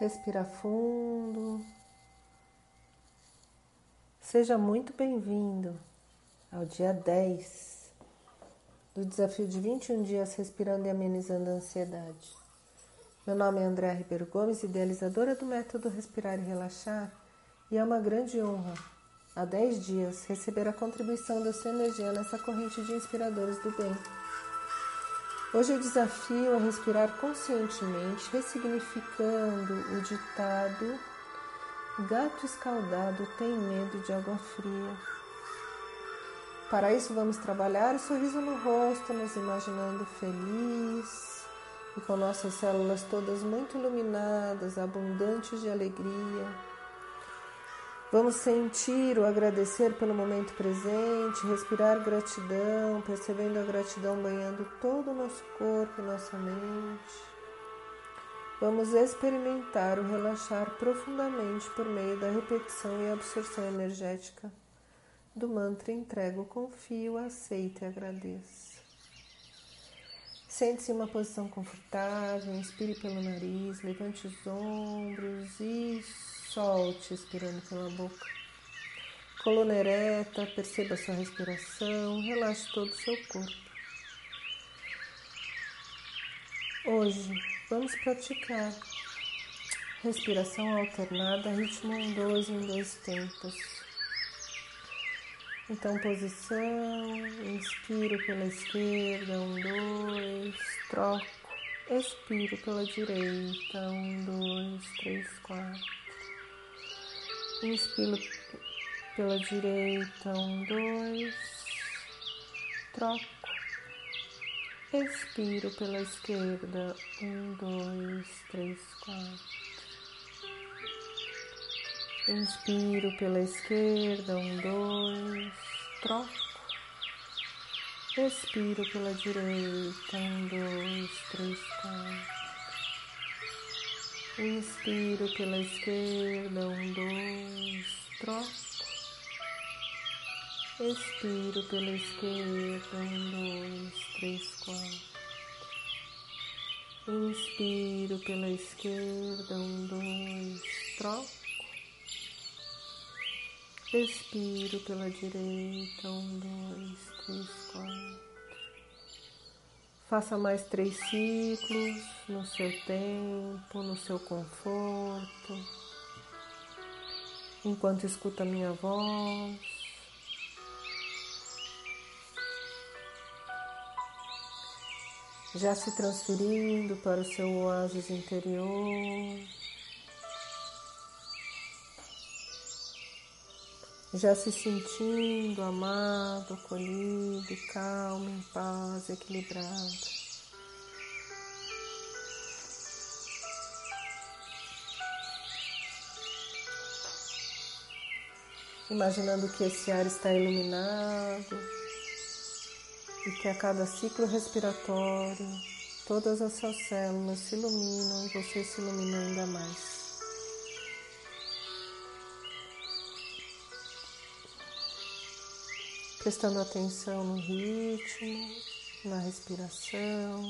Respira fundo. Seja muito bem-vindo ao dia 10 do desafio de 21 dias respirando e amenizando a ansiedade. Meu nome é Andréa Ribeiro Gomes, idealizadora do método Respirar e Relaxar, e é uma grande honra, há 10 dias, receber a contribuição da sua energia nessa corrente de inspiradores do bem. Hoje eu desafio a respirar conscientemente, ressignificando o ditado Gato escaldado tem medo de água fria. Para isso, vamos trabalhar o sorriso no rosto, nos imaginando feliz e com nossas células todas muito iluminadas, abundantes de alegria Vamos sentir o agradecer pelo momento presente, respirar gratidão, percebendo a gratidão banhando todo o nosso corpo e nossa mente. Vamos experimentar o relaxar profundamente por meio da repetição e absorção energética do mantra entrego, confio, aceito e agradeço. Sente-se em uma posição confortável, inspire pelo nariz, levante os ombros, isso Solte expirando pela boca. Coluna ereta, perceba sua respiração, relaxe todo o seu corpo. Hoje vamos praticar respiração alternada, ritmo 1, 2 em dois tempos. Então, posição, inspiro pela esquerda, um, dois, troco, expiro pela direita, um, dois, três, quatro. Inspiro pela direita, um, dois, troco. Expiro pela esquerda, um, dois, três, quatro. Inspiro pela esquerda, um, dois, troco. Expiro pela direita, um, dois, três, quatro. Inspiro pela esquerda, um, dois, troco. Expiro pela esquerda, um, dois, três, quatro. Inspiro pela esquerda, um, dois, troco. Expiro pela direita, um, dois, três, quatro. Faça mais três ciclos no seu tempo, no seu conforto, enquanto escuta a minha voz. Já se transferindo para o seu oásis interior. Já se sentindo amado, acolhido, calmo, em paz, equilibrado. Imaginando que esse ar está iluminado e que a cada ciclo respiratório todas as suas células se iluminam e você se ilumina ainda mais. Prestando atenção no ritmo, na respiração,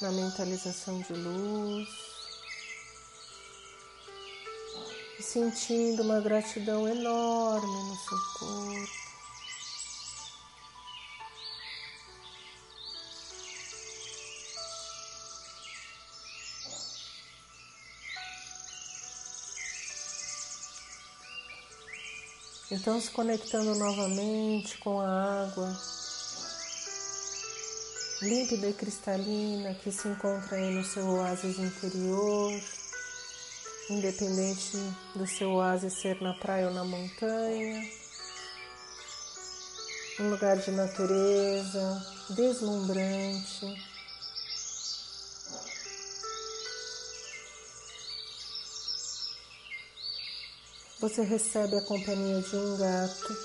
na mentalização de luz sentindo uma gratidão enorme no seu corpo. Então, se conectando novamente com a água límpida e cristalina que se encontra aí no seu oásis interior, independente do seu oásis ser na praia ou na montanha, um lugar de natureza deslumbrante. Você recebe a companhia de um gato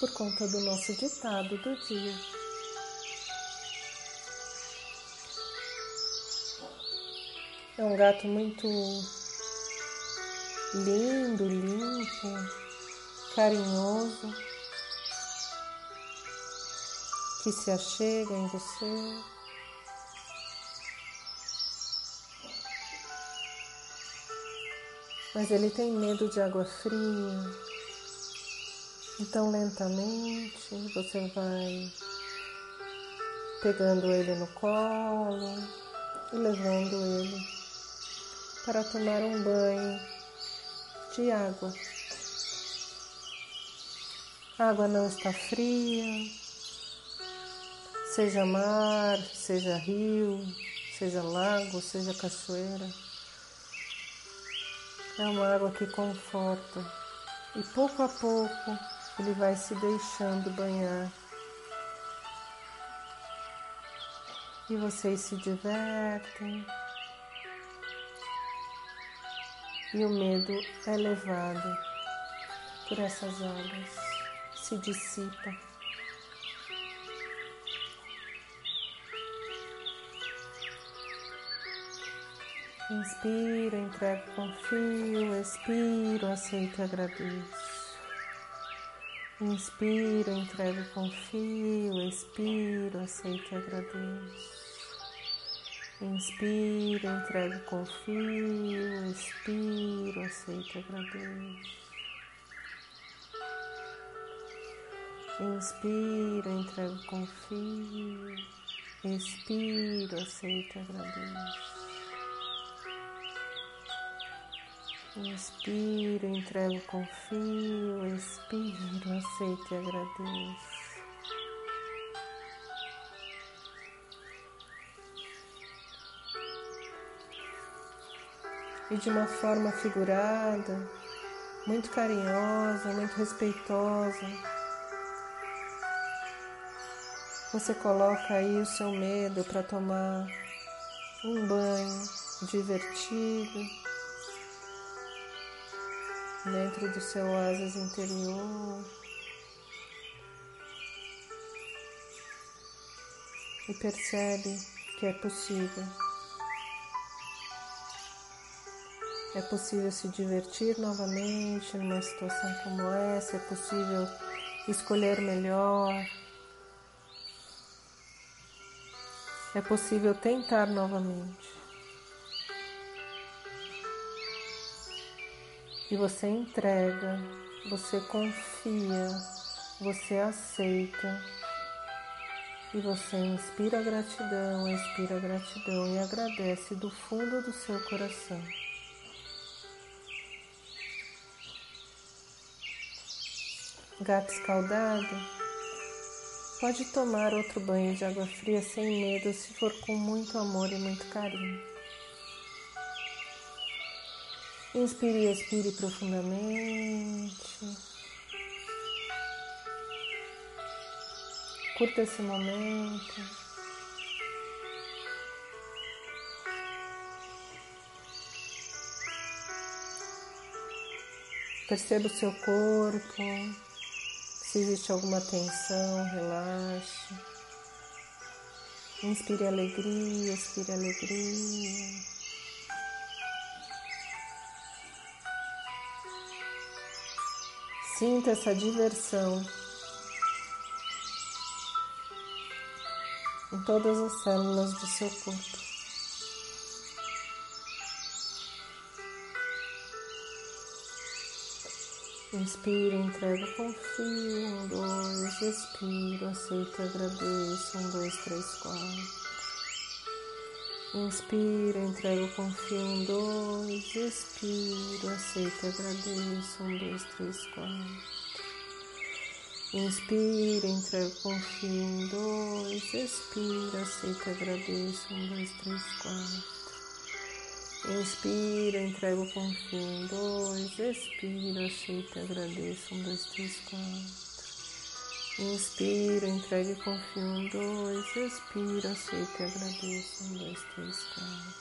por conta do nosso ditado do dia. É um gato muito lindo, limpo, carinhoso, que se achega em você. Mas ele tem medo de água fria. Então, lentamente, você vai pegando ele no colo e levando ele para tomar um banho de água. A água não está fria, seja mar, seja rio, seja lago, seja cachoeira. É uma água que conforta e pouco a pouco ele vai se deixando banhar. E vocês se divertem. E o medo é levado por essas águas, se dissipa. Inspiro, entrego, confio, expiro, aceito e agradeço. Inspiro, entrego, confio, expiro, aceito e agradeço. Inspiro, entrego, confio, expiro, aceito e agradeço. Inspiro, entrego, confio, expiro, aceito e agradeço. Inspiro, entrego, confio, expiro, aceito e agradeço. E de uma forma figurada, muito carinhosa, muito respeitosa, você coloca aí o seu medo para tomar um banho divertido dentro do seu oásis interior. E percebe que é possível. É possível se divertir novamente numa situação como essa, é possível escolher melhor. É possível tentar novamente. E você entrega, você confia, você aceita e você inspira gratidão, expira gratidão e agradece do fundo do seu coração. Gato escaldado, pode tomar outro banho de água fria sem medo se for com muito amor e muito carinho. Inspire e expire profundamente. Curta esse momento. Perceba o seu corpo. Se existe alguma tensão, relaxe. Inspire alegria, expire alegria. Sinta essa diversão em todas as células do seu corpo. Inspiro, entrego, confio. Um, dois, expiro, aceito, agradeço. Um, dois, três, quatro. Inspiro, entrego, confio. Um, dois, expiro, aceito, agradeço. Um, dois, três, quatro. Inspiro, entrego, confio. Um, dois, expiro, aceito, agradeço. Um, dois, três, quatro. Inspiro, entrego, confio. Um, dois, expiro, aceito, agradeço. Um, dois, três, quatro. Inspiro, entregue, confio. Um, dois, expiro, aceito e agradeço. Um, dois, três, quatro.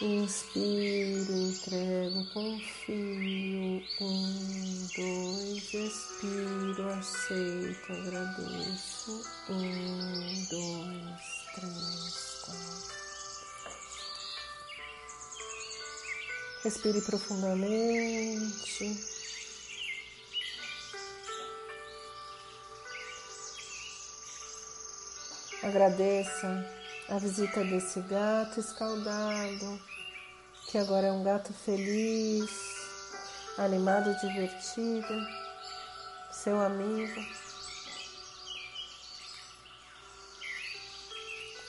Inspiro, entrego, confio. Um, dois, expiro, aceito, agradeço. Um, dois, três, quatro. Respire profundamente. Agradeça a visita desse gato escaldado que agora é um gato feliz, animado, divertido, seu amigo.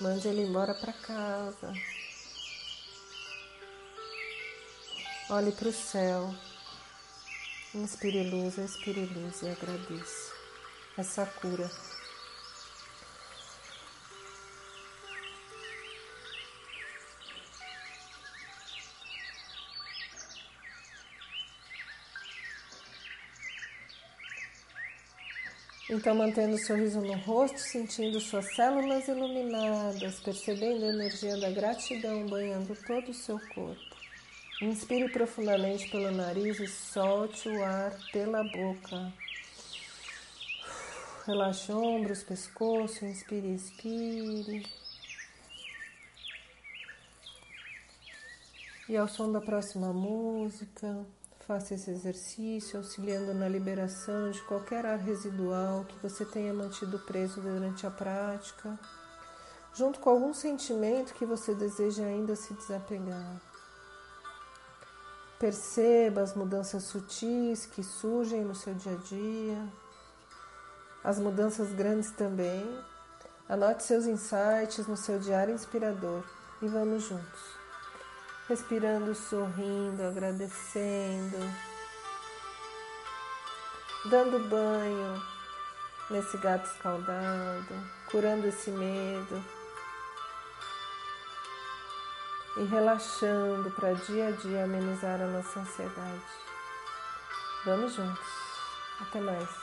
Mande ele embora para casa. Olhe para o céu. Inspire luz, expire luz e agradeça essa cura. Então, mantendo o sorriso no rosto, sentindo suas células iluminadas, percebendo a energia da gratidão banhando todo o seu corpo. Inspire profundamente pelo nariz e solte o ar pela boca. Relaxe ombros, pescoço, inspire e expire. E ao som da próxima música, Faça esse exercício auxiliando na liberação de qualquer ar residual que você tenha mantido preso durante a prática, junto com algum sentimento que você deseja ainda se desapegar. Perceba as mudanças sutis que surgem no seu dia a dia, as mudanças grandes também. Anote seus insights no seu diário inspirador e vamos juntos respirando, sorrindo, agradecendo, dando banho nesse gato escaldado, curando esse medo e relaxando para dia a dia amenizar a nossa ansiedade. Vamos juntos. Até mais.